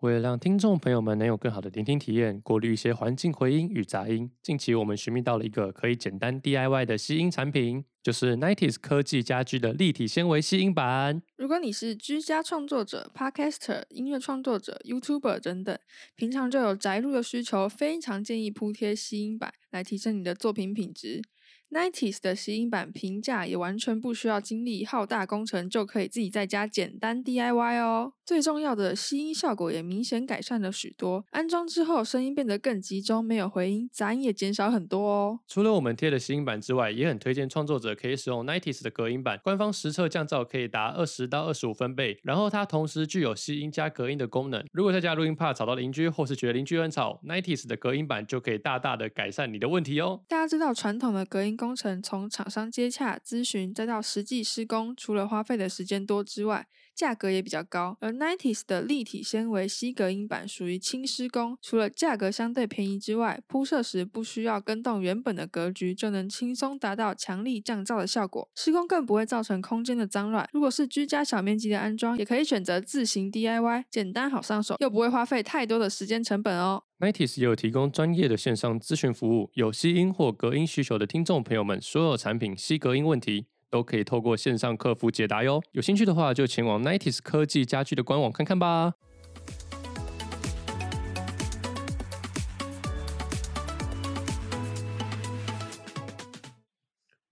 为了让听众朋友们能有更好的聆听体验，过滤一些环境回音与杂音，近期我们寻觅到了一个可以简单 DIY 的吸音产品，就是 Nineties 科技家居的立体纤维吸音板。如果你是居家创作者、Podcaster、音乐创作者、YouTuber 等等，平常就有宅录的需求，非常建议铺贴吸音板来提升你的作品品质。Nineties 的吸音板平价，也完全不需要经历浩大工程，就可以自己在家简单 DIY 哦。最重要的吸音效果也明显改善了许多，安装之后声音变得更集中，没有回音，杂音也减少很多哦。除了我们贴的吸音板之外，也很推荐创作者可以使用 Nineties 的隔音板，官方实测降噪可以达二十到二十五分贝，然后它同时具有吸音加隔音的功能。如果在家录音怕吵到邻居，或是觉得邻居很吵，Nineties 的隔音板就可以大大的改善你的问题哦。大家知道传统的隔音工程，从厂商接洽、咨询，再到实际施工，除了花费的时间多之外，价格也比较高。而 Nineties 的立体纤维吸隔音板属于轻施工，除了价格相对便宜之外，铺设时不需要更动原本的格局，就能轻松达到强力降噪的效果。施工更不会造成空间的脏乱。如果是居家小面积的安装，也可以选择自行 DIY，简单好上手，又不会花费太多的时间成本哦。Nineties 也有提供专业的线上咨询服务，有吸音或隔音需求的听众朋友们，所有产品吸隔音问题都可以透过线上客服解答哟。有兴趣的话，就前往 Nitis 科技家居的官网看看吧。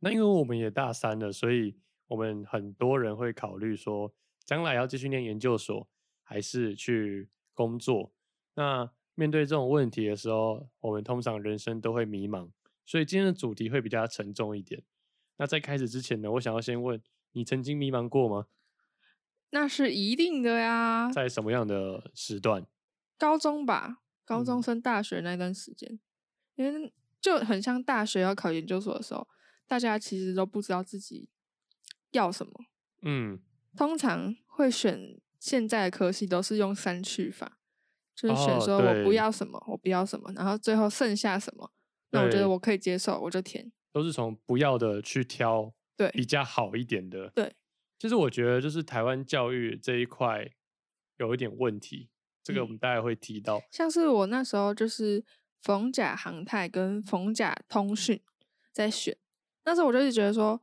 那因为我们也大三了，所以我们很多人会考虑说，将来要继续念研究所，还是去工作。那面对这种问题的时候，我们通常人生都会迷茫，所以今天的主题会比较沉重一点。那在开始之前呢，我想要先问你，曾经迷茫过吗？那是一定的呀，在什么样的时段？高中吧，高中嗯升大学那段时间，因为就很像大学要考研究所的时候，大家其实都不知道自己要什么。嗯，通常会选现在的科系都是用删去法，就是选哦说我不要什么，我不要什么，然后最后剩下什么，那我觉得我可以接受，我就填。都是从不要的去挑对比较好一点的。对，其实我觉得就是台湾教育这一块有一点问题，这个我嗯们大概会提到。像是我那时候就是逢甲航太跟逢甲通讯在选，那时候我就是觉得说，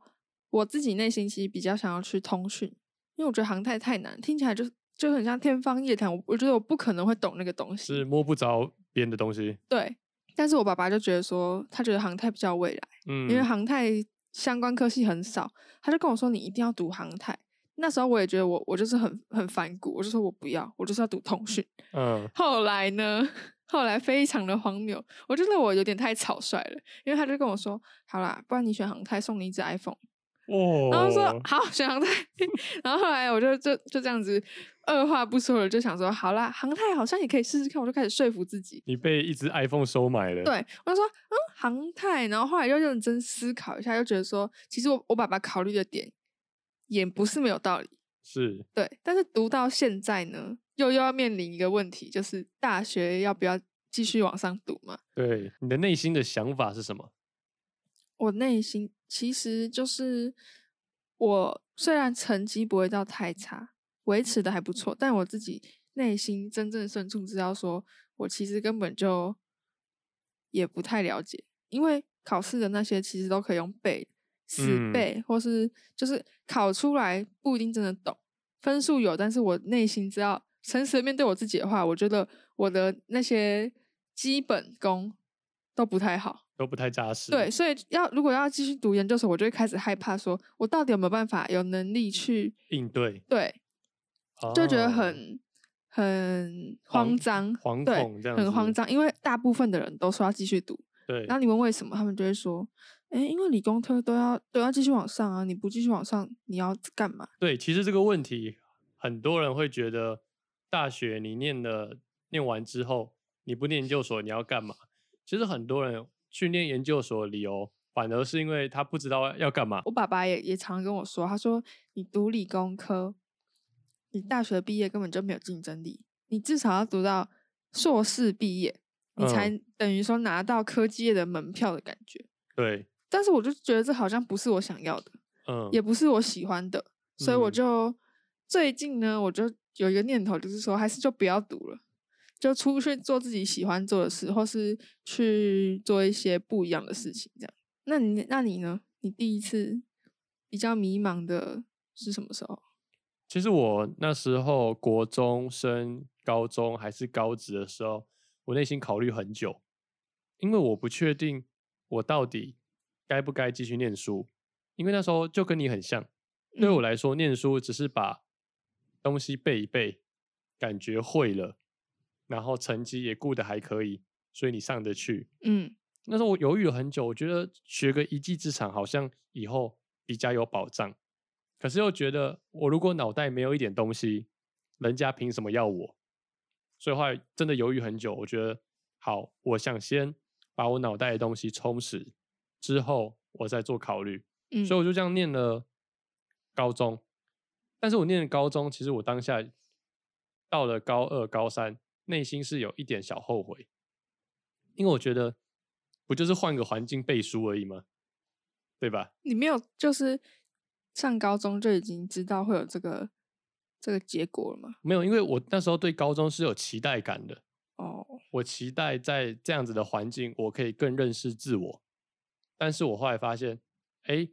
我自己内心其实比较想要去通讯，因为我觉得航太太难，听起来就就很像天方夜谭，我我觉得我不可能会懂那个东西。是摸不着边的东西。对，但是我爸爸就觉得说，他觉得航太比较未来，嗯，因为航太相关科系很少，他就跟我说你一定要读航太。那时候我也觉得我我就是很很反骨，我就说我不要，我就是要读通讯。嗯，后来呢，后来非常的荒谬，我觉得我有点太草率了，因为他就跟我说，好啦，不然你选航太，送你一只 iPhone。哦，然后说好选航太，然后后来我就就就这样子二话不说了，就想说好啦，航太好像也可以试试看，我就开始说服自己。你被一只 iPhone 收买了。，对，我就说嗯，航太，然后后来又认真思考一下，又觉得说，其实我我爸爸考虑的点也不是没有道理，是对，但是读到现在呢，又又要面临一个问题，就是大学要不要继续往上读嘛？对你的内心的想法是什么？我内心其实就是，我虽然成绩不会到太差，维持的还不错，但我自己内心真正深处知道说，我其实根本就也不太了解，因为考试的那些其实都可以用背、死嗯背，或是就是考出来不一定真的懂，分数有，但是我内心知道，诚实的面对我自己的话，我觉得我的那些基本功都不太好。都不太扎实。对，，所以要如果要继续读研究所，我就会开始害怕，说我到底有没有办法有能力去应对，对，就觉得哦很很慌张，惶对恐这样很慌张，因为大部分的人都说要继续读，对然后你问为什么，他们就会说，哎，因为理工科都要都要继续往上啊，你不继续往上，你要干嘛？对，其实这个问题，很多人会觉得，大学你念了念完之后，你不念研究所，你要干嘛？其实很多人去念研究所的理由，反而是因为他不知道要干嘛。我爸爸也也常跟我说，他说你读理工科，你大学毕业根本就没有竞争力，你至少要读到硕士毕业，你才嗯等于说拿到科技业的门票的感觉。对，但是我就觉得这好像不是我想要的，嗯，也不是我喜欢的，所以我嗯就最近呢，我就有一个念头，就是说还是就不要读了，就出去做自己喜欢做的事，或是去做一些不一样的事情，这样。那你那你呢？你第一次比较迷茫的是什么时候？其实我那时候国中升高中还是高职的时候，我内心考虑很久，因为我不确定我到底该不该继续念书，因为那时候就跟你很像，对我嗯来说，念书只是把东西背一背，感觉会了，然后成绩也顾得还可以，所以你上得去。嗯那时候我犹豫了很久，我觉得学个一技之长好像以后比较有保障，可是又觉得我如果脑袋没有一点东西，人家凭什么要我？所以后来真的犹豫很久，我觉得好，我想先把我脑袋的东西充实，之后我再做考虑。嗯，所以我就这样念了高中，但是我念了高中，其实我当下到了高二、高三，内心是有一点小后悔，因为我觉得不就是换个环境背书而已吗？对吧？你没有就是上高中就已经知道会有这个这个结果了吗？没有，因为我那时候对高中是有期待感的，哦，我期待在这样子的环境，我可以更认识自我。但是我后来发现，哎，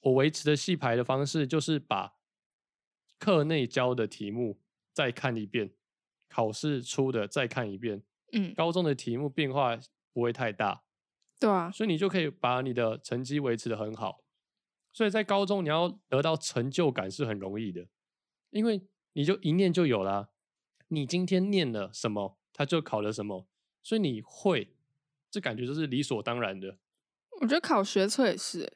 我维持的戏牌的方式就是把课内教的题目再看一遍，考试出的再看一遍。嗯，高中的题目变化不会太大，对啊，所以你就可以把你的成绩维持的很好。所以在高中你要得到成就感是很容易的，因为你就一念就有啦。你今天念了什么，他就考了什么，所以你会，这感觉就是理所当然的。我觉得考学测也是欸，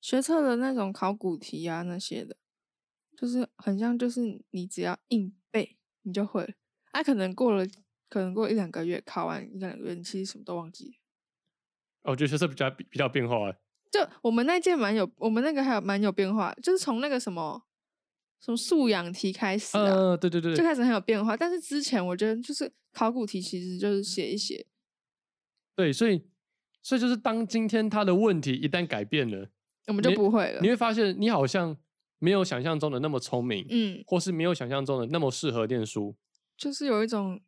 学测的那种考古题啊那些的，就是很像就是你只要硬背你就会了，啊，可能过了可能过一两个月考完一两个月，你其实什么都忘记。哦我觉得学测比较比较变化欸，就我们那届蛮有，我们那个还有蛮有变化，就是从那个什么什么素养题开始啊，对对对就开始很有变化。但是之前我觉得就是考古题其实就是写一写，对，所以所以就是当今天他的问题一旦改变了，我们就不会了你。会发现你好像没有想象中的那么聪明，嗯，或是没有想象中的那么适合念书。就是有一种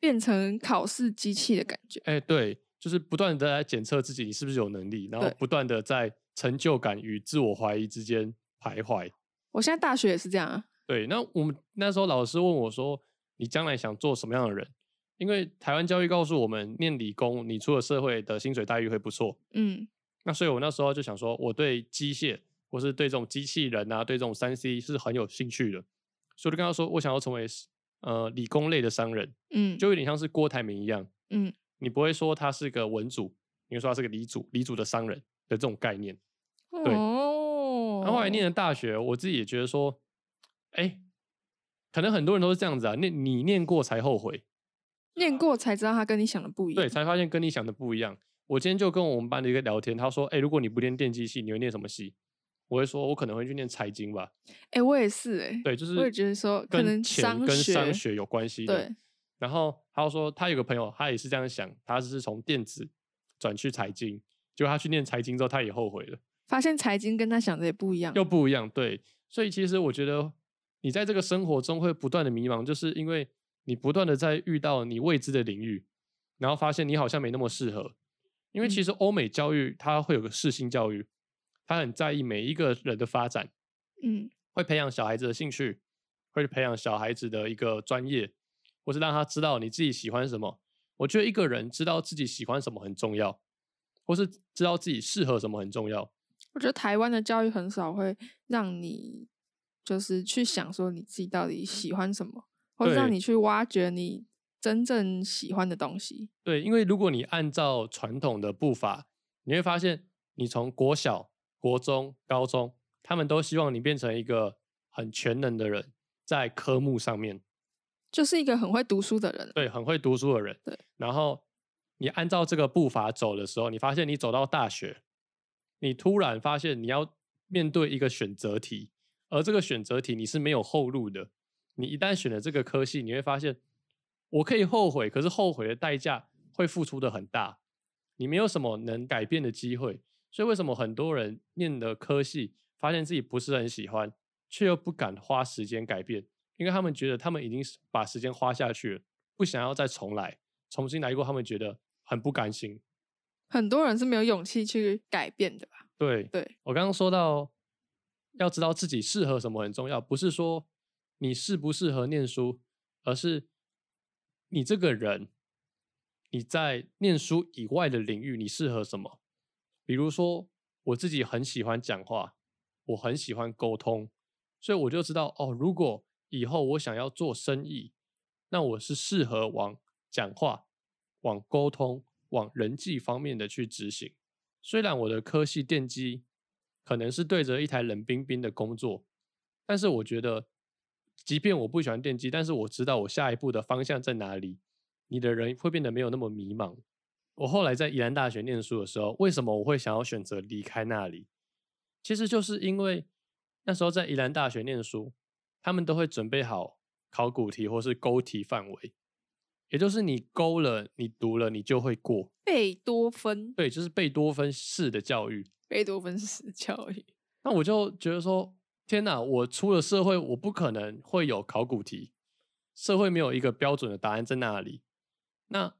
变成考试机器的感觉。哎，对，就是不断的在检测自己你是不是有能力，然后不断的在成就感与自我怀疑之间徘徊。我现在大学也是这样啊。对，那我们那时候老师问我说：“你将来想做什么样的人？”因为台湾教育告诉我们，念理工，你出了社会的薪水待遇会不错。嗯那所以我那时候就想说，我对机械或是对这种机器人啊，对这种三 C 是很有兴趣的，所以我就跟他说，我想要成为呃理工类的商人，嗯，就有点像是郭台铭一样，嗯你不会说他是个文主，你会说他是个理主，理主的商人的这种概念。对哦。然后后来念了大学，我自己也觉得说，哎，可能很多人都是这样子啊，念你念过才后悔，念过才知道他跟你想的不一样。对，才发现跟你想的不一样。我今天就跟我们班的一个聊天，他说，哎，如果你不念电机系，你会念什么系？我会说，我可能会去念财经吧。哎、我也是哎、对，就是我也觉得说可能钱商跟商学学有关系的。对，然后他又说，他有个朋友，他也是这样想，他是从电子转去财经，结果他去念财经之后，他也后悔了，发现财经跟他想的也不一样。又不一样。对，所以其实我觉得你在这个生活中会不断的迷茫，就是因为你不断的在遇到你未知的领域，然后发现你好像没那么适合。因为其嗯实欧美教育它会有个适性教育，它很在意每一个人的发展，嗯会培养小孩子的兴趣，会培养小孩子的一个专业，或是让他知道你自己喜欢什么。我觉得一个人知道自己喜欢什么很重要，或是知道自己适合什么很重要。我觉得台湾的教育很少会让你就是去想说你自己到底喜欢什么，或者让你去挖掘你真正喜欢的东西。对，因为如果你按照传统的步伐，你会发现，你从国小、国中、高中，他们都希望你变成一个很全能的人，在科目上面，就是一个很会读书的人。对，很会读书的人。对，然后你按照这个步伐走的时候，你发现你走到大学，你突然发现你要面对一个选择题，而这个选择题你是没有后路的。你一旦选了这个科系，你会发现，我可以后悔，可是后悔的代价会付出的很大，你没有什么能改变的机会。所以为什么很多人念的科系，发现自己不是很喜欢，却又不敢花时间改变？因为他们觉得他们已经是把时间花下去了，不想要再重来，重新来过，他们觉得很不甘心。很多人是没有勇气去改变的吧？对，对，我刚刚说到，要知道自己适合什么很重要，不是说你适不适合念书，而是你这个人，你在念书以外的领域你适合什么？比如说，我自己很喜欢讲话，我很喜欢沟通，所以我就知道哦，如果以后我想要做生意，那我是适合往讲话、往沟通、往人际方面的去执行。虽然我的科系电机可能是对着一台冷冰冰的工作，但是我觉得，即便我不喜欢电机，但是我知道我下一步的方向在哪里，你的人会变得没有那么迷茫。我后来在宜兰大学念书的时候，为什么我会想要选择离开那里？其实就是因为那时候在宜兰大学念书，他们都会准备好考古题或是勾题范围，也就是你勾了，你读了，你就会过。贝多芬，对，就是贝多芬式的教育。贝多芬式教育。那我就觉得说，天哪！我出了社会，我不可能会有考古题，社会没有一个标准的答案在那里。那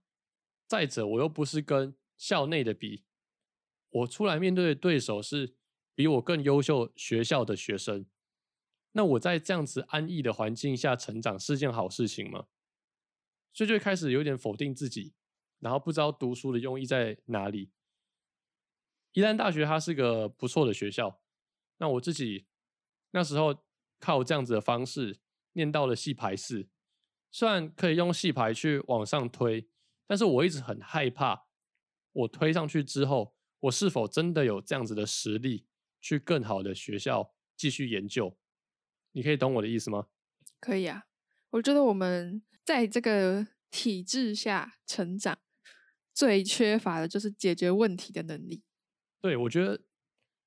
再者，我又不是跟校内的比，我出来面对的对手是比我更优秀学校的学生。那我在这样子安逸的环境下成长是件好事情吗？所以就开始有点否定自己，然后不知道读书的用意在哪里。宜兰大学它是个不错的学校，那我自己那时候靠这样子的方式念到了系排四，虽然可以用系排去往上推。但是我一直很害怕，我推上去之后，我是否真的有这样子的实力去更好的学校继续研究？你可以懂我的意思吗？可以啊，我觉得我们在这个体制下成长，最缺乏的就是解决问题的能力。对，我觉得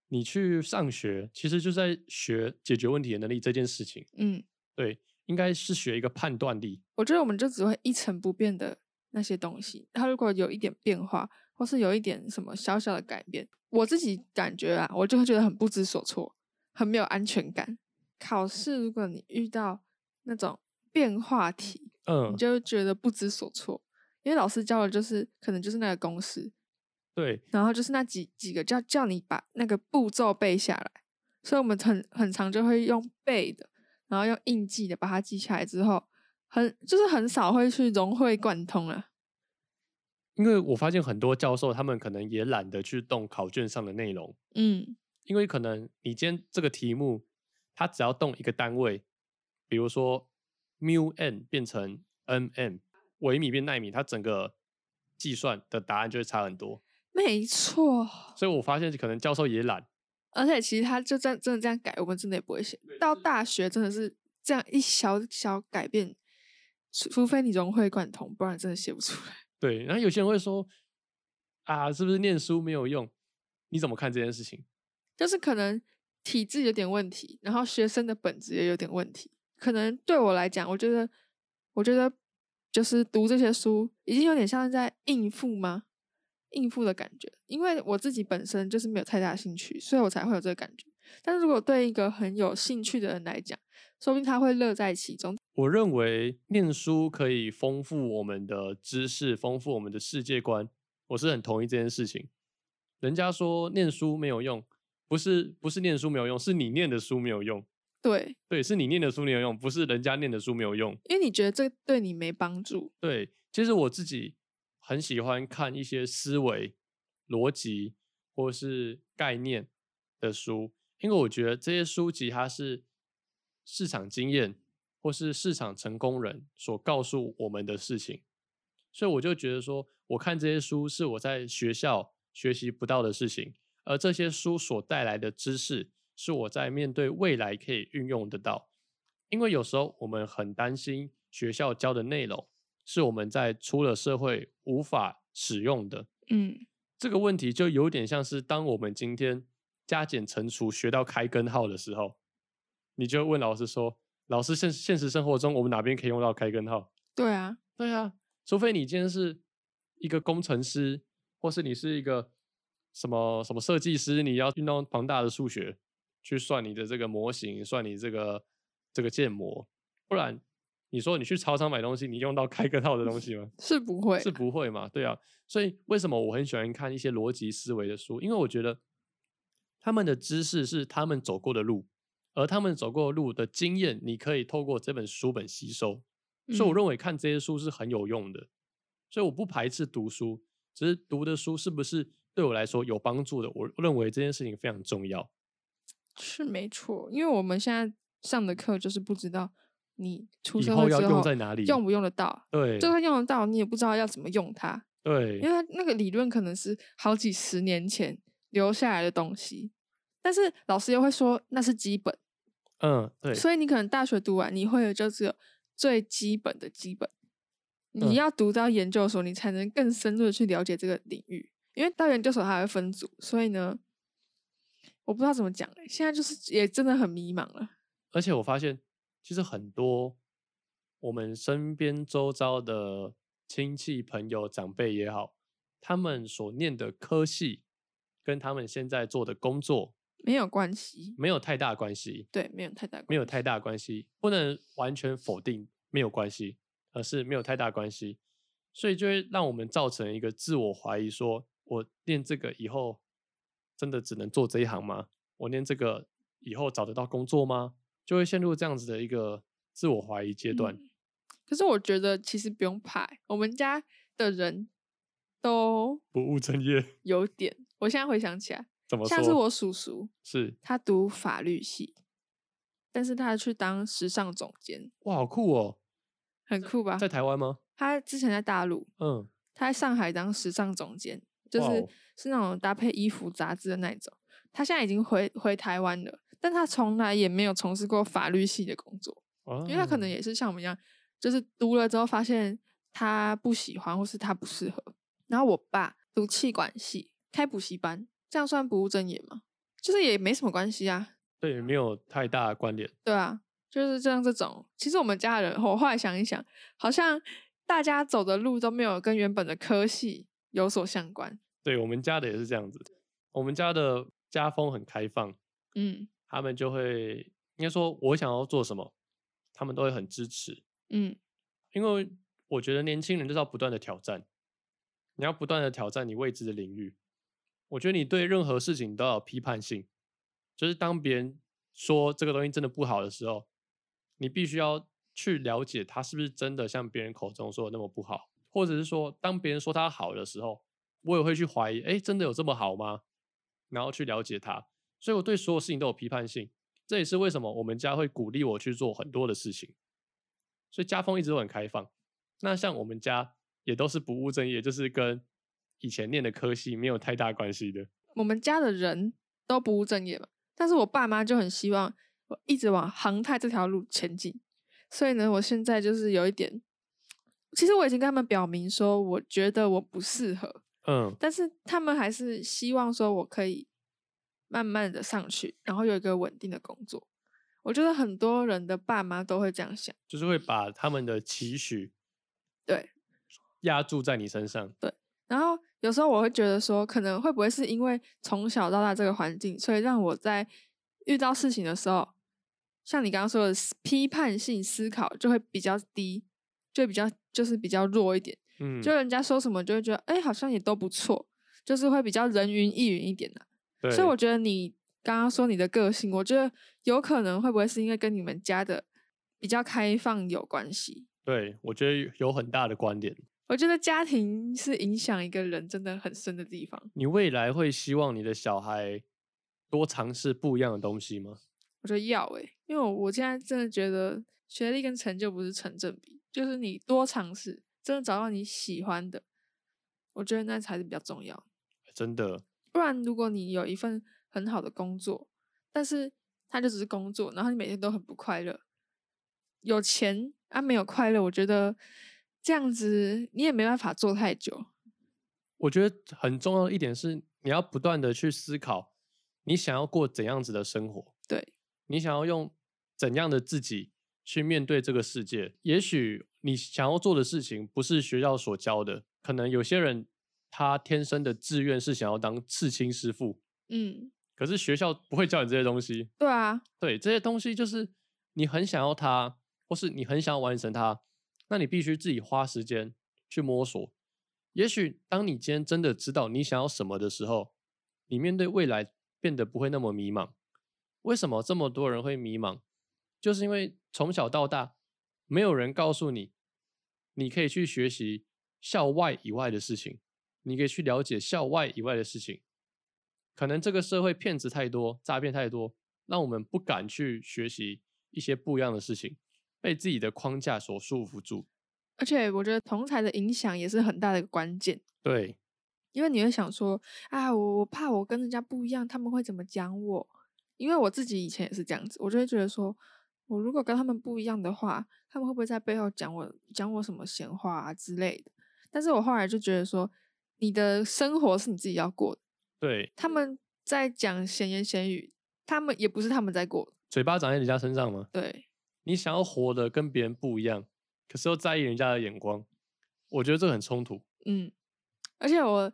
你去上学，其实就在学解决问题的能力这件事情。嗯，对，应该是学一个判断力。我觉得我们就只会一成不变的。那些东西，它如果有一点变化，或是有一点什么小小的改变，我自己感觉啊，我就会觉得很不知所措，很没有安全感。考试如果你遇到那种变化题，嗯，你就觉得不知所措，因为老师教的就是可能就是那个公式，对，然后就是那几几个叫叫你把那个步骤背下来，所以我们很很常就会用背的，然后用印记的把它记下来之后。很就是很少会去融会贯通啊，因为我发现很多教授他们可能也懒得去动考卷上的内容，嗯，因为可能你今天这个题目，它只要动一个单位，比如说 mu n 变成 n m 微米变纳米，它整个计算的答案就会差很多。没错，所以我发现可能教授也懒，而且其实他就真真的这样改，我们真的也不会写。到大学真的是这样一小小改变。除非你融会贯通，不然真的写不出来。对，然后有些人会说：“啊，是不是念书没有用？”你怎么看这件事情？就是可能体质有点问题，然后学生的本质也有点问题。可能对我来讲，我觉得，我觉得就是读这些书已经有点像是在应付吗？应付的感觉。因为我自己本身就是没有太大兴趣，所以我才会有这个感觉。但是如果对一个很有兴趣的人来讲，说不定他会乐在其中。我认为念书可以丰富我们的知识，丰富我们的世界观。我是很同意这件事情。人家说念书没有用，不是不是念书没有用，是你念的书没有用。对对，是你念的书没有用，不是人家念的书没有用。因为你觉得这对你没帮助。对，其实我自己很喜欢看一些思维、逻辑或是概念的书，因为我觉得这些书籍它是。市场经验，或是市场成功人所告诉我们的事情，所以我就觉得说，我看这些书是我在学校学习不到的事情，而这些书所带来的知识，是我在面对未来可以运用得到。因为有时候我们很担心学校教的内容是我们在出了社会无法使用的。嗯，这个问题就有点像是当我们今天加减乘除学到开根号的时候。你就问老师说：“老师，现现实生活中我们哪边可以用到开根号？”对啊，对啊，除非你今天是一个工程师，或是你是一个什么什么设计师，你要运用庞大的数学去算你的这个模型，算你这个这个建模，不然你说你去超商买东西，你用到开根号的东西吗？是不会，是不会嘛？对啊，所以为什么我很喜欢看一些逻辑思维的书？因为我觉得他们的知识是他们走过的路，而他们走过的路的经验，你可以透过这本书本吸收。所以我认为看这些书是很有用的。所以我不排斥读书，只是读的书是不是对我来说有帮助的？我认为这件事情非常重要。是没错，因为我们现在上的课就是不知道你出生后要社会之后用在哪里？用不用得到，对就算用得到，你也不知道要怎么用它，对因为它那个理论可能是好几十年前留下来的东西，但是老师又会说那是基本，嗯对所以你可能大学读完，你会的就只有最基本的基本，嗯你要读到研究所，你才能更深入的去了解这个领域。因为到研究所它还会分组，所以呢，我不知道怎么讲欸现在就是也真的很迷茫了。而且我发现，其实很多我们身边周遭的亲戚、朋友、长辈也好，他们所念的科系跟他们现在做的工作没有关系，没有太大关系，对，没有太大关系，没有太大关系，不能完全否定没有关系，而是没有太大关系，所以就会让我们造成一个自我怀疑：说我念这个以后真的只能做这一行吗？我念这个以后找得到工作吗？就会陷入这样子的一个自我怀疑阶段。嗯可是我觉得其实不用怕欸，我们家的人都不务正业 有点。我现在回想起来，怎么说？像是我叔叔，是他读法律系，但是他去当时尚总监，哇，好酷哦！很酷吧？在台湾吗？他之前在大陆，嗯，他在上海当时尚总监，就是是那种搭配衣服杂志的那一种。他现在已经回回台湾了，但他从来也没有从事过法律系的工作，因为他可能啊也是像我们一样，就是读了之后发现他不喜欢，或是他不适合。然后我爸读气管系，开补习班，这样算不务正业吗？就是也没什么关系啊，对，没有太大的关联。对啊，就是这样这种。其实我们家人，我后来想一想，好像大家走的路都没有跟原本的科系有所相关。对我们家的也是这样子，我们家的家风很开放，嗯他们就会应该说，我想要做什么，他们都会很支持。嗯，因为我觉得年轻人就是要不断的挑战，你要不断的挑战你未知的领域。我觉得你对任何事情都有批判性，就是当别人说这个东西真的不好的时候，你必须要去了解它是不是真的像别人口中说的那么不好，或者是说当别人说它好的时候，我也会去怀疑，哎，真的有这么好吗？然后去了解它。所以我对所有事情都有批判性，这也是为什么我们家会鼓励我去做很多的事情。所以家风一直都很开放。那像我们家也都是不务正业，就是跟以前念的科系没有太大关系的。我们家的人都不务正业嘛，但是我爸妈就很希望我一直往航太这条路前进。所以呢，我现在就是有一点，其实我已经跟他们表明说，我觉得我不适合，嗯，但是他们还是希望说我可以慢慢的上去，然后有一个稳定的工作。我觉得很多人的爸妈都会这样想，就是会把他们的期许对。压住在你身上。然后有时候我会觉得说，可能会不会是因为从小到大这个环境，所以让我在遇到事情的时候，像你刚刚说的批判性思考就会比较低，就会比较就是比较弱一点。嗯，就人家说什么就会觉得，哎，好像也都不错，就是会比较人云亦云一点的、对，所以我觉得你刚刚说你的个性，我觉得有可能会不会是因为跟你们家的比较开放有关系？对我觉得有很大的关联。我觉得家庭是影响一个人真的很深的地方。你未来会希望你的小孩多尝试不一样的东西吗？我觉得要诶、因为我我现在真的觉得学历跟成就不是成正比，就是你多尝试，真的找到你喜欢的，我觉得那才是比较重要。真的，不然，如果你有一份很好的工作，但是它就只是工作，然后你每天都很不快乐，有钱啊没有快乐，我觉得这样子你也没办法做太久。我觉得很重要的一点是，你要不断的去思考，你想要过怎样子的生活，对，你想要用怎样的自己去面对这个世界。也许你想要做的事情不是学校所教的，可能有些人他天生的志愿是想要当刺青师傅，嗯，可是学校不会教你这些东西。对啊，对，这些东西就是你很想要它，或是你很想要完成它，那你必须自己花时间去摸索。也许当你今天真的知道你想要什么的时候，你面对未来变得不会那么迷茫。为什么这么多人会迷茫？就是因为从小到大，没有人告诉你，你可以去学习校外以外的事情，你可以去了解校外以外的事情。可能这个社会骗子太多，诈骗太多，让我们不敢去学习一些不一样的事情，被自己的框架所束缚住。而且我觉得同才的影响也是很大的一个关键，对，因为你会想说，啊，我我怕我跟人家不一样，他们会怎么讲我？因为我自己以前也是这样子，我就会觉得说，我如果跟他们不一样的话，他们会不会在背后讲我讲我什么闲话啊之类的？但是我后来就觉得说，你的生活是你自己要过的，对，他们在讲闲言闲语，他们也不是他们在过，嘴巴长在人家身上吗？对，你想要活得跟别人不一样，可是又在意人家的眼光，我觉得这很冲突。嗯，而且我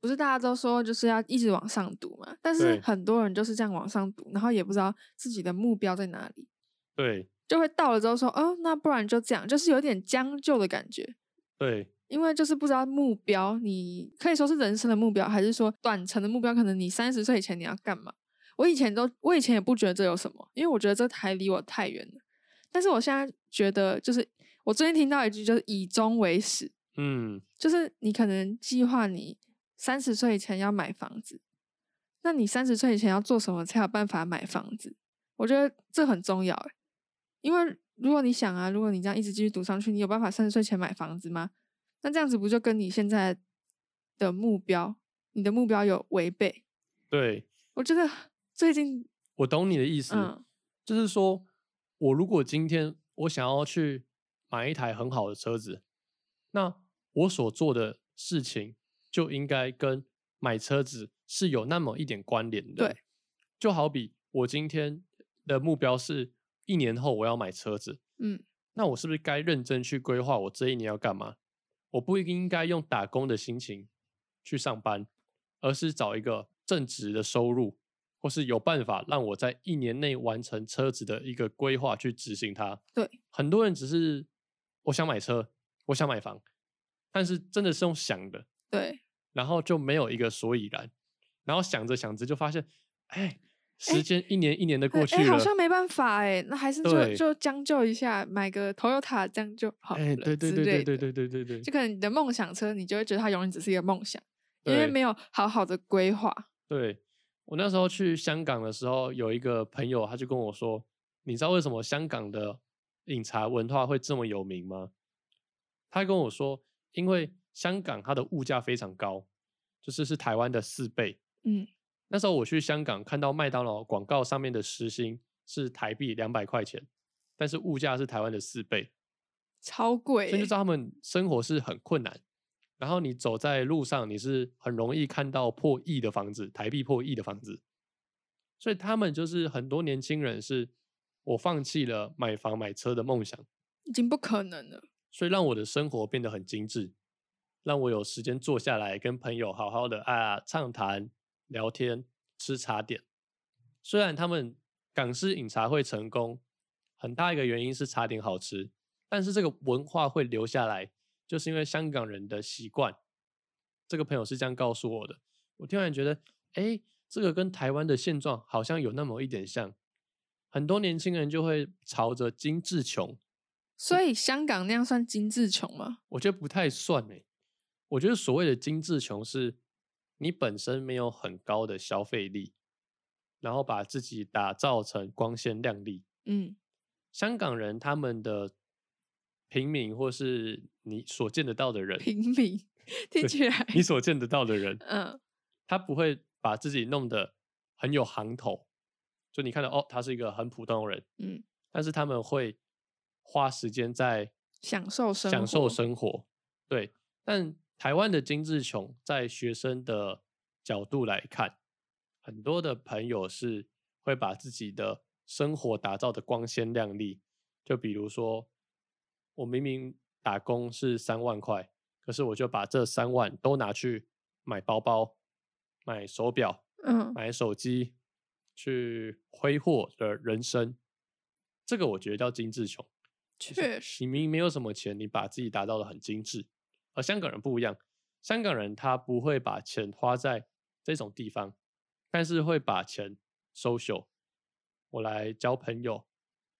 不是大家都说就是要一直往上读嘛，但是很多人就是这样往上读，然后也不知道自己的目标在哪里，对就会到了之后说，哦，那不然就这样，就是有点将就的感觉。对因为就是不知道目标，你可以说是人生的目标，还是说短程的目标？可能你三十岁以前你要干嘛？我以前都，我以前也不觉得这有什么，因为我觉得这还离我太远了。但是我现在觉得，就是我最近听到一句，就是以终为始，嗯，就是你可能计划你三十岁以前要买房子，那你三十岁以前要做什么才有办法买房子？我觉得这很重要诶，因为如果你想啊，如果你这样一直继续读上去，你有办法三十岁前买房子吗？那这样子不就跟你现在的目标，你的目标有违背？对，我觉得最近，我懂你的意思，嗯就是说我如果今天我想要去买一台很好的车子，那我所做的事情就应该跟买车子是有那么一点关联的。对，就好比我今天的目标是一年后我要买车子，嗯，那我是不是该认真去规划我这一年要干嘛？我不应该用打工的心情去上班，而是找一个正职的收入，或是有办法让我在一年内完成车子的一个规划去执行它。对，很多人只是我想买车，我想买房，但是真的是用想的，对，然后就没有一个所以然，然后想着想着就发现，哎，哎时间一年一年的过去哎，好，像没办法哎，那还是就对。就将就一下，买个 Toyota 这样就好了哎，对对之对对对对对对对。就可能你的梦想车，你就会觉得它永远只是一个梦想，因为对。没有好好的规划。对，我那时候去香港的时候，有一个朋友他就跟我说：“你知道为什么香港的饮茶文化会这么有名吗？”他跟我说：“因为香港它的物价非常高，就是是台湾的四倍。嗯，那时候我去香港看到麦当劳广告上面的时薪是台币两百块钱，但是物价是台湾的四倍。”超贵欸、所以就知道他们生活是很困难。然后你走在路上，你是很容易看到破亿的房子，台币破亿的房子。所以他们就是很多年轻人是，我放弃了买房买车的梦想，已经不可能了。所以让我的生活变得很精致，让我有时间坐下来跟朋友好好的啊畅谈、聊天、吃茶点。虽然他们港式饮茶会成功，很大一个原因是茶点好吃，但是这个文化会留下来，就是因为香港人的习惯。这个朋友是这样告诉我的，我突然觉得，哎，这个跟台湾的现状好像有那么一点像。很多年轻人就会朝着精致穷所以香港那样算精致穷吗？我觉得不太算诶。我觉得所谓的精致穷是，你本身没有很高的消费力，然后把自己打造成光鲜亮丽。嗯，香港人他们的平民或是你所见得到的人，平民听起来，你所见得到的人，嗯，他不会把自己弄得很有行头，就你看到哦，他是一个很普通的人，嗯，但是他们会花时间在享受生享受活生活。对，但台湾的精致穷，在学生的角度来看，很多的朋友是会把自己的生活打造的光鲜亮丽。就比如说，我明明打工是三万块，可是我就把这三万都拿去买包包、买手表、嗯，买手机，去挥霍的人生。这个我觉得叫精致穷。确实，你明明没有什么钱，你把自己打造的很精致，而香港人不一样，香港人他不会把钱花在这种地方，但是会把钱 social，我来交朋友，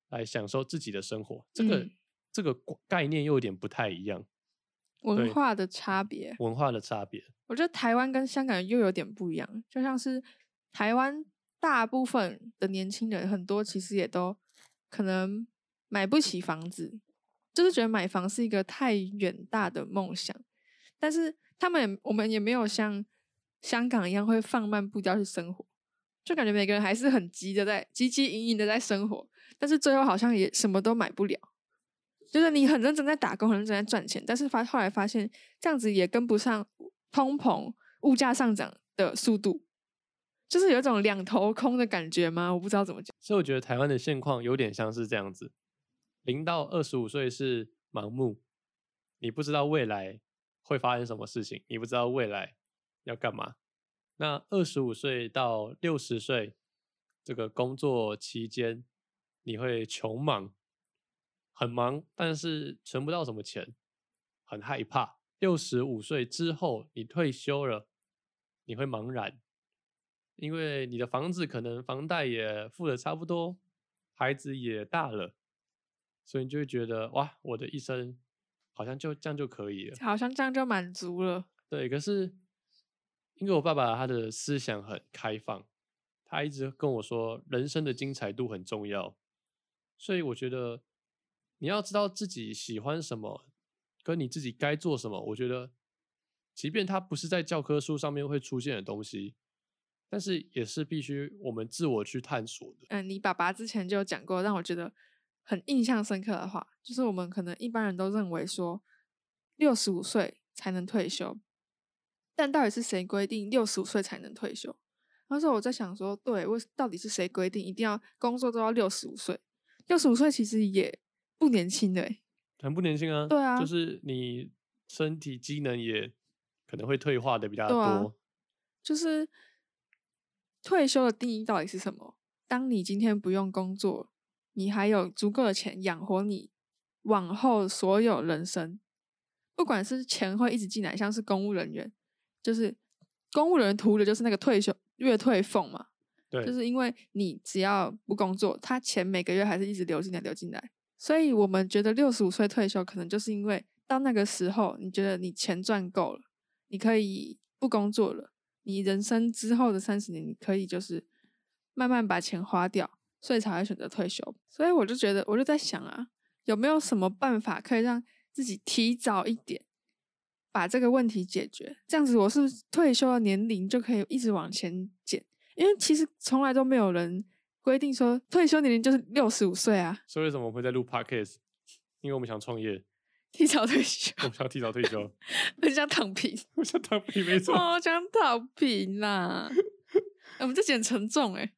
来享受自己的生活，这个、嗯这个概念又有点不太一样，文化的差别。文化的差别。我觉得台湾跟香港又有点不一样，就像是台湾大部分的年轻人，很多其实也都可能买不起房子，就是觉得买房是一个太远大的梦想。但是他们也我们也没有像香港一样会放慢步调去生活，就感觉每个人还是很急的在汲汲营营的在生活，但是最后好像也什么都买不了。就是你很认真在打工，很认真在赚钱，但是发后来发现这样子也跟不上通膨、物价上涨的速度，就是有一种两头空的感觉吗？我不知道怎么讲。所以我觉得台湾的现况有点像是这样子：零到二十五岁是盲目，你不知道未来会发生什么事情，你不知道未来要干嘛。那二十五岁到六十岁这个工作期间，你会穷忙，很忙，但是存不到什么钱，很害怕。六十五岁之后，你退休了，你会茫然，因为你的房子可能房贷也付的差不多，孩子也大了，所以你就会觉得哇，我的一生好像就这样就可以了。好像这样就满足了。对，可是因为我爸爸他的思想很开放，他一直跟我说人生的精彩度很重要，所以我觉得你要知道自己喜欢什么，跟你自己该做什么。我觉得，即便它不是在教科书上面会出现的东西，但是也是必须我们自我去探索的。嗯，你爸爸之前就有讲过，让我觉得很印象深刻的话，就是我们可能一般人都认为说，六十五岁才能退休，但到底是谁规定六十五岁才能退休？那时候我在想说，对，为到底是谁规定一定要工作都要六十五岁？六十五岁其实也不年轻的、欸，很不年轻啊，对啊。就是你身体机能也可能会退化的比较多。就是退休的定义到底是什么？当你今天不用工作，你还有足够的钱养活你往后所有人生，不管是钱会一直进来，像是公务人员，就是公务人员图的就是那个退休月退俸嘛，对，就是因为你只要不工作，他钱每个月还是一直流进来流进来，所以我们觉得六十五岁退休，可能就是因为到那个时候，你觉得你钱赚够了，你可以不工作了，你人生之后的三十年，你可以就是慢慢把钱花掉，所以才会选择退休。所以我就觉得，我就在想啊，有没有什么办法可以让自己提早一点把这个问题解决？这样子，我是不是退休的年龄就可以一直往前减？因为其实从来都没有人规定说退休年龄就是六十五岁啊，所以为什么我们会在录 podcast？因为我们想创业，提早退休，我们想提早退休，很想躺平，我想躺平，没错。我，想躺平啦。我们这集很沉重哎，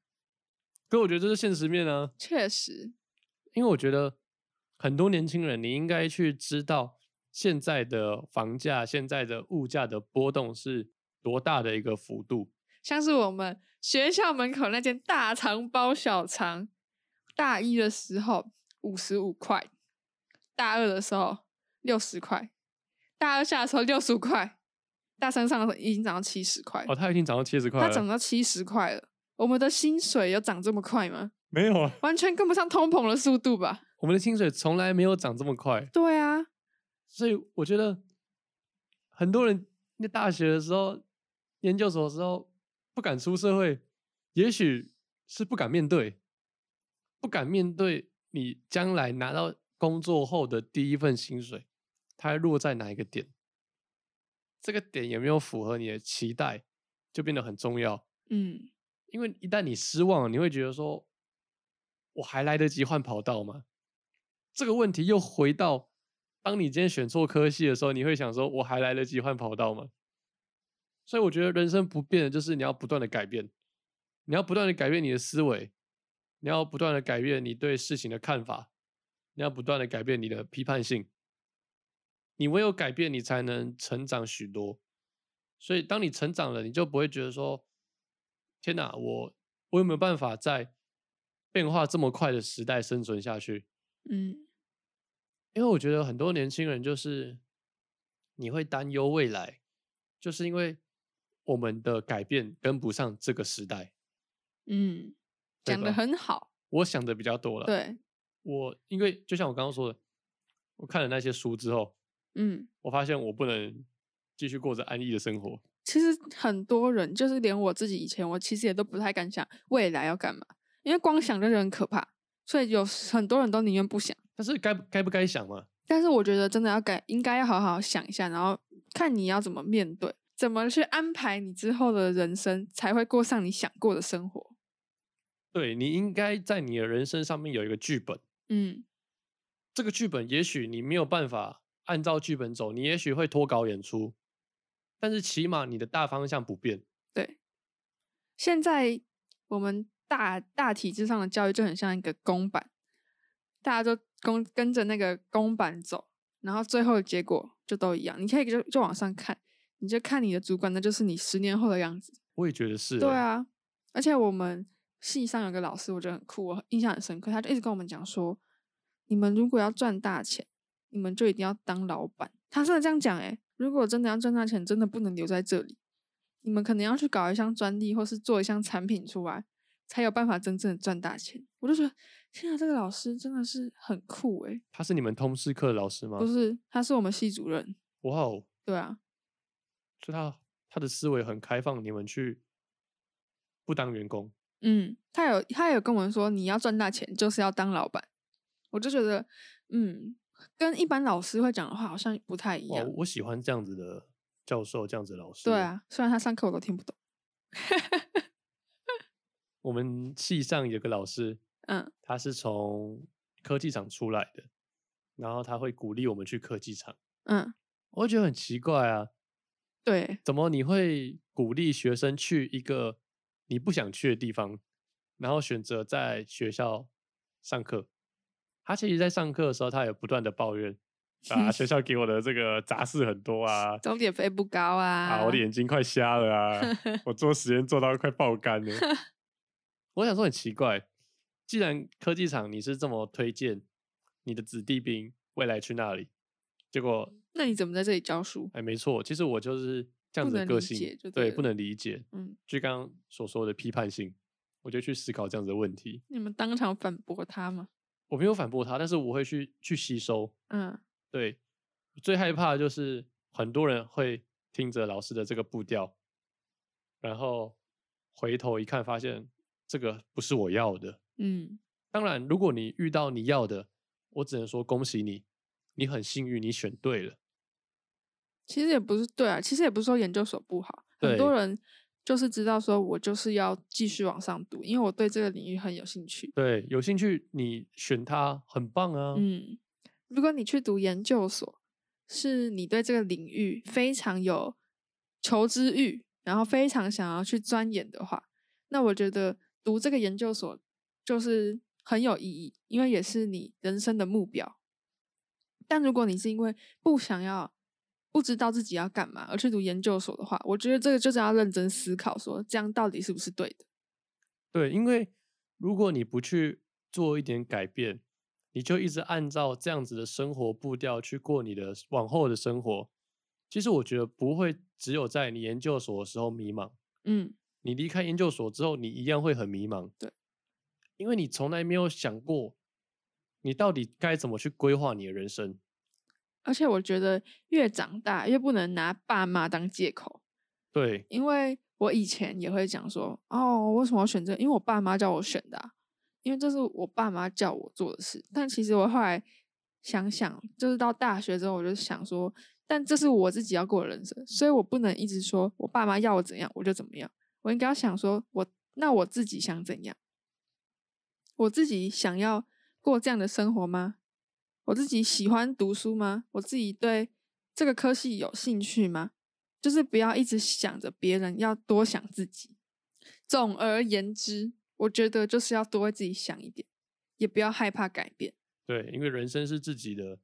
可我觉得这是现实面啊，确实，因为我觉得很多年轻人，你应该去知道现在的房价、现在的物价的波动是多大的一个幅度。像是我们学校门口那间大肠包小肠，大一的时候五十五块，大二的时候六十块，大二下的时候六十五块，大三上的时候已经涨到七十块，哦，它已经涨到七十块它了，涨到七十块了。我们的薪水有涨这么快吗？没有啊？完全跟不上通膨的速度吧？我们的薪水从来没有涨这么快，对啊，所以我觉得很多人在大学的时候、研究所的时候不敢出社会，也许是不敢面对，不敢面对你将来拿到工作后的第一份薪水，它会落在哪一个点？这个点有没有符合你的期待，就变得很重要。嗯，因为一旦你失望了，你会觉得说，我还来得及换跑道吗？这个问题又回到，当你今天选错科系的时候，你会想说，我还来得及换跑道吗？所以我觉得人生不变的就是你要不断的改变，你要不断的改变你的思维，你要不断的改变你对事情的看法，你要不断的改变你的批判性。你唯有改变，你才能成长许多。所以，当你成长了，你就不会觉得说，天哪，我我有没有办法在变化这么快的时代生存下去？嗯，因为我觉得很多年轻人就是你会担忧未来，就是因为我们的改变跟不上这个时代。嗯，讲的很好。我想的比较多了。，对，我因为就像我刚刚说的，我看了那些书之后，嗯，我发现我不能继续过着安逸的生活。其实很多人，就是连我自己以前，我其实也都不太敢想未来要干嘛，因为光想就很可怕，所以有很多人都宁愿不想。但是该不该不该想嘛？但是我觉得真的要改，应该要好好想一下，然后看你要怎么面对，怎么去安排你之后的人生，才会过上你想过的生活。对你应该在你的人生上面有一个剧本，嗯，这个剧本也许你没有办法按照剧本走，你也许会脱稿演出，但是起码你的大方向不变。对。现在我们大大体制上的教育就很像一个公版，大家都跟跟着那个公版走，然后最后的结果就都一样。你可以就就往上看，你就看你的主管，那就是你十年后的样子。我也觉得是、欸。对，啊，而且我们系上有个老师，我觉得很酷，我印象很深刻。他就一直跟我们讲说，你们如果要赚大钱，你们就一定要当老板。他真的这样讲诶，如果真的要赚大钱，真的不能留在这里，你们可能要去搞一项专利，或是做一项产品出来，才有办法真正的赚大钱。我就觉得，天啊，这个老师真的是很酷诶。他是你们通识课的老师吗？不是，他是我们系主任。哇哦，对啊，就他他的思维很开放，你们去不当员工。嗯，他有他有跟我们说，你要赚大钱就是要当老板，我就觉得，嗯，跟一般老师会讲的话好像不太一哇，样。我喜欢这样子的教授，这样子的老师。对，啊，虽然他上课我都听不懂。我们系上有个老师，嗯他是从科技厂出来的，然后他会鼓励我们去科技厂。嗯，我会觉得很奇怪啊，对，怎么你会鼓励学生去一个你不想去的地方，然后选择在学校上课？他其实，在上课的时候，他也不断的抱怨啊，学校给我的这个杂事很多啊，钟点费不高啊。啊，我的眼睛快瞎了啊，我做实验做到快爆肝了。我想说很奇怪，既然科技厂你是这么推荐你的子弟兵未来去那里，结果那你怎么在这里教书？哎，没错，其实我就是这样子的个性对不能理解。嗯，就刚刚所说的批判性，我就去思考这样子的问题。你们当场反驳他吗？我没有反驳他，但是我会去去吸收。嗯对，最害怕的就是很多人会听着老师的这个步调，然后回头一看，发现这个不是我要的。嗯，当然，如果你遇到你要的，我只能说恭喜你，你很幸运，你选对了。其实也不是对啊，其实也不是说研究所不好，很多人就是知道说我就是要继续往上读，因为我对这个领域很有兴趣。对，有兴趣你选它很棒啊。嗯，如果你去读研究所，是你对这个领域非常有求知欲，然后非常想要去钻研的话，那我觉得读这个研究所就是很有意义，因为也是你人生的目标。但如果你是因为不想要、不知道自己要干嘛而去读研究所的话，我觉得这个就是要认真思考，说这样到底是不是对的。对，因为如果你不去做一点改变，你就一直按照这样子的生活步调去过你的往后的生活，其实我觉得不会只有在你研究所的时候迷茫，嗯，你离开研究所之后，你一样会很迷茫。对，因为你从来没有想过，你到底该怎么去规划你的人生。而且我觉得越长大越不能拿爸妈当借口。对，因为我以前也会讲说，哦，为什么要选这个？因为我爸妈叫我选的、啊，因为这是我爸妈叫我做的事。但其实我后来想想，就是到大学之后，我就想说，但这是我自己要过的人生，所以我不能一直说我爸妈要我怎样我就怎么样，我应该要想说我那我自己想怎样，我自己想要过这样的生活吗？我自己喜欢读书吗？我自己对这个科系有兴趣吗？就是不要一直想着别人，要多想自己。总而言之，我觉得就是要多为自己想一点，也不要害怕改变。对，因为人生是自己的，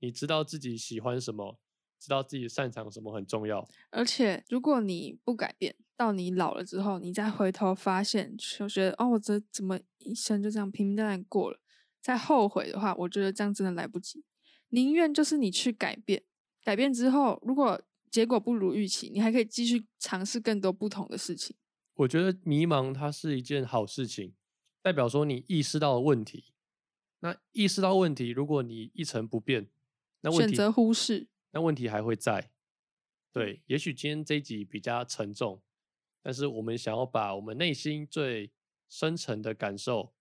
你知道自己喜欢什么，知道自己擅长什么很重要。而且，如果你不改变，到你老了之后，你再回头发现，就觉得哦，我这怎么一生就这样平平淡淡过了，再后悔的话，我觉得这样真的来不及。宁愿就是你去改变，改变之后，如果结果不如预期，你还可以继续尝试更多不同的事情。我觉得迷茫它是一件好事情，代表说你意识到了问题。那意识到问题，如果你一成不变，那问题选择忽视，那问题还会在。对，也许今天这一集比较沉重，但是我们想要把我们内心最深层的感受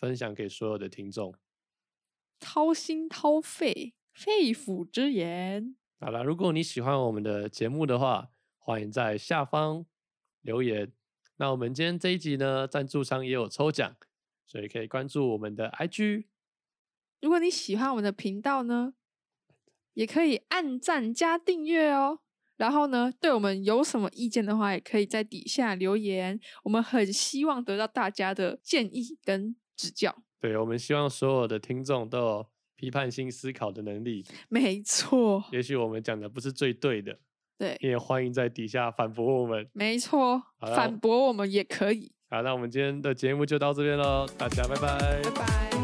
分享给所有的听众。掏心掏肺，肺腑之言。好了，如果你喜欢我们的节目的话，欢迎在下方留言。那我们今天这一集呢，赞助商也有抽奖，所以可以关注我们的 IG。如果你喜欢我们的频道呢，也可以按赞加订阅哦。然后呢，对我们有什么意见的话，也可以在底下留言。我们很希望得到大家的建议跟指教。对，我们希望所有的听众都有批判性思考的能力。没错，也许我们讲的不是最对的，对，也欢迎在底下反驳我们。没错，反驳我们也可以。好，那我们今天的节目就到这边喽，大家拜拜拜拜。